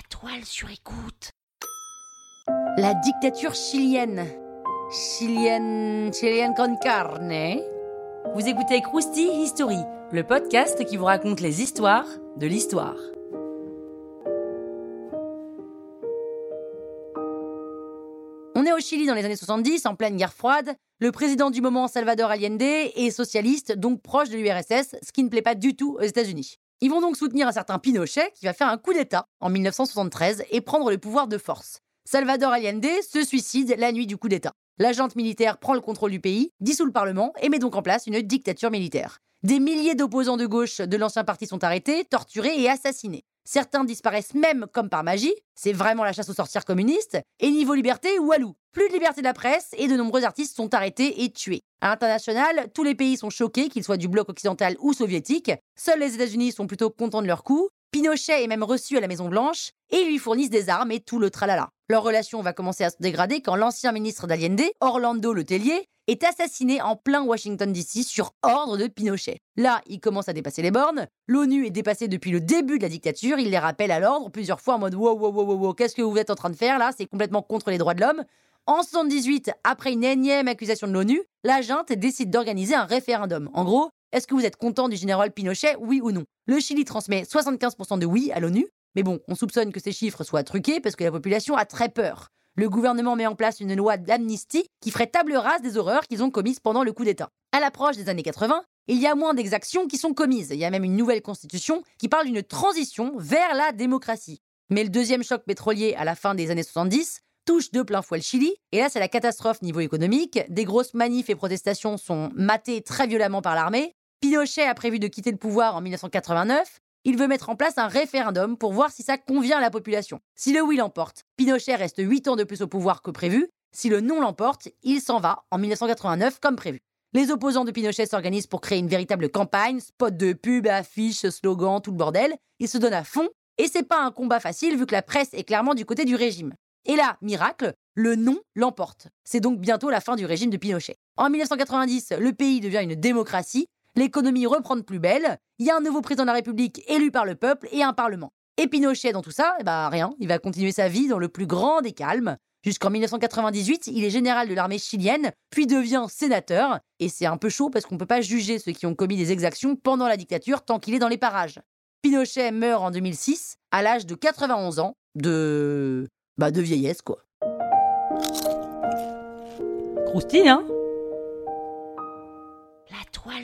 La toile sur écoute. La dictature chilienne. Chilienne. Chilienne con carne. Vous écoutez Krusty History, le podcast qui vous raconte les histoires de l'histoire. On est au Chili dans les années 70, en pleine guerre froide. Le président du moment, Salvador Allende, est socialiste, donc proche de l'URSS, ce qui ne plaît pas du tout aux États-Unis. Ils vont donc soutenir un certain Pinochet qui va faire un coup d'État en 1973 et prendre le pouvoir de force. Salvador Allende se suicide la nuit du coup d'État. L'agente militaire prend le contrôle du pays, dissout le Parlement et met donc en place une dictature militaire. Des milliers d'opposants de gauche de l'ancien parti sont arrêtés, torturés et assassinés. Certains disparaissent même comme par magie, c'est vraiment la chasse aux sorcières communistes, et niveau liberté, walou. Plus de liberté de la presse et de nombreux artistes sont arrêtés et tués. À l'international, tous les pays sont choqués, qu'ils soient du bloc occidental ou soviétique. Seuls les États-Unis sont plutôt contents de leur coup. Pinochet est même reçu à la Maison Blanche et lui fournissent des armes et tout le tralala. Leur relation va commencer à se dégrader quand l'ancien ministre d'Allende, Orlando Letellier, est assassiné en plein Washington DC sur ordre de Pinochet. Là, il commence à dépasser les bornes. L'ONU est dépassée depuis le début de la dictature. Il les rappelle à l'ordre plusieurs fois en mode wow, wow, wow, wow, qu'est-ce que vous êtes en train de faire là? C'est complètement contre les droits de l'homme. En 78, après une énième accusation de l'ONU, la junte décide d'organiser un référendum. En gros, est-ce que vous êtes content du général Pinochet, oui ou non? Le Chili transmet 75% de oui à l'ONU, mais bon, on soupçonne que ces chiffres soient truqués parce que la population a très peur. Le gouvernement met en place une loi d'amnistie qui ferait table rase des horreurs qu'ils ont commises pendant le coup d'État. À l'approche des années 80, il y a moins d'exactions qui sont commises. Il y a même une nouvelle constitution qui parle d'une transition vers la démocratie. Mais le deuxième choc pétrolier à la fin des années 70 touche de plein fouet le Chili. Et là, c'est la catastrophe niveau économique. Des grosses manifs et protestations sont matées très violemment par l'armée. Pinochet a prévu de quitter le pouvoir en 1989. Il veut mettre en place un référendum pour voir si ça convient à la population. Si le oui l'emporte, Pinochet reste 8 ans de plus au pouvoir que prévu. Si le non l'emporte, il s'en va en 1989 comme prévu. Les opposants de Pinochet s'organisent pour créer une véritable campagne, spot de pub, affiches, slogans, tout le bordel. Ils se donnent à fond et c'est pas un combat facile vu que la presse est clairement du côté du régime. Et là, miracle, le non l'emporte. C'est donc bientôt la fin du régime de Pinochet. En 1990, le pays devient une démocratie, l'économie reprend de plus belle, il y a un nouveau président de la République élu par le peuple et un parlement. Et Pinochet, dans tout ça, eh ben rien, il va continuer sa vie dans le plus grand des calmes. Jusqu'en 1998, il est général de l'armée chilienne, puis devient sénateur. Et c'est un peu chaud parce qu'on ne peut pas juger ceux qui ont commis des exactions pendant la dictature tant qu'il est dans les parages. Pinochet meurt en 2006, à l'âge de 91 ans, de bah, de vieillesse, quoi. Croustille, hein?